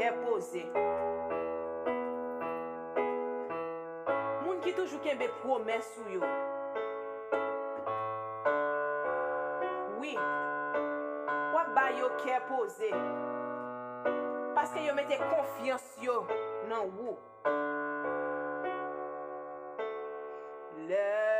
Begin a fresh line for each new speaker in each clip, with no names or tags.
kè pose. Moun ki toujou kèmbe promè sou yo. Oui, wak ba yo kè pose. Paske yo mette konfians yo nan wou. Le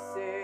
você.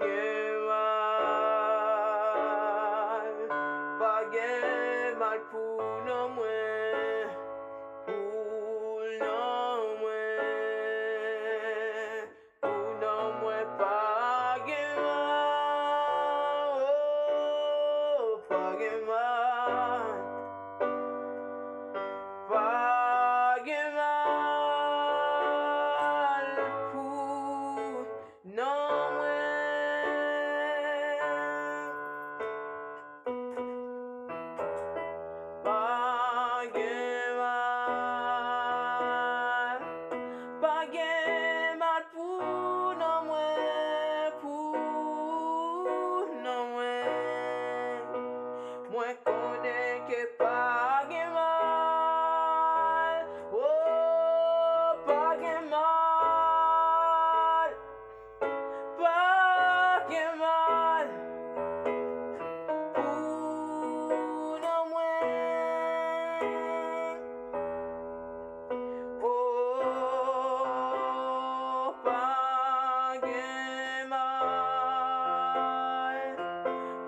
morning moins on est mal. Oh, pas mal. Pas mal. Pour. Oh, pas mal.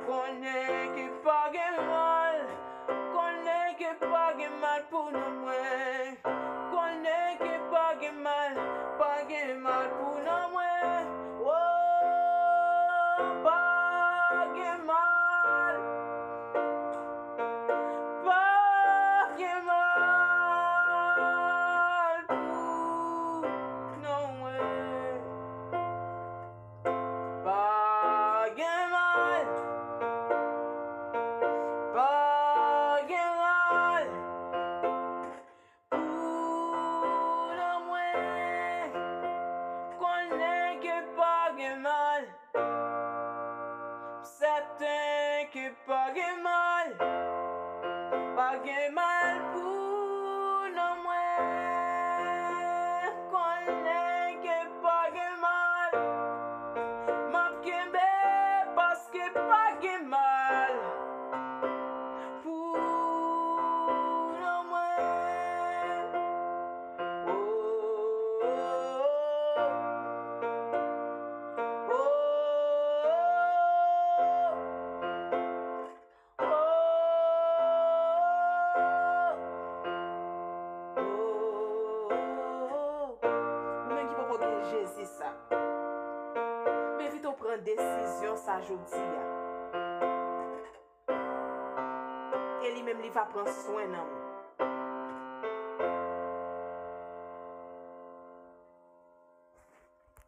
Qu'on est no puede. que pague mal, pague mal. pren desisyon sa jodi ya. E li menm li va pren swen nan mou.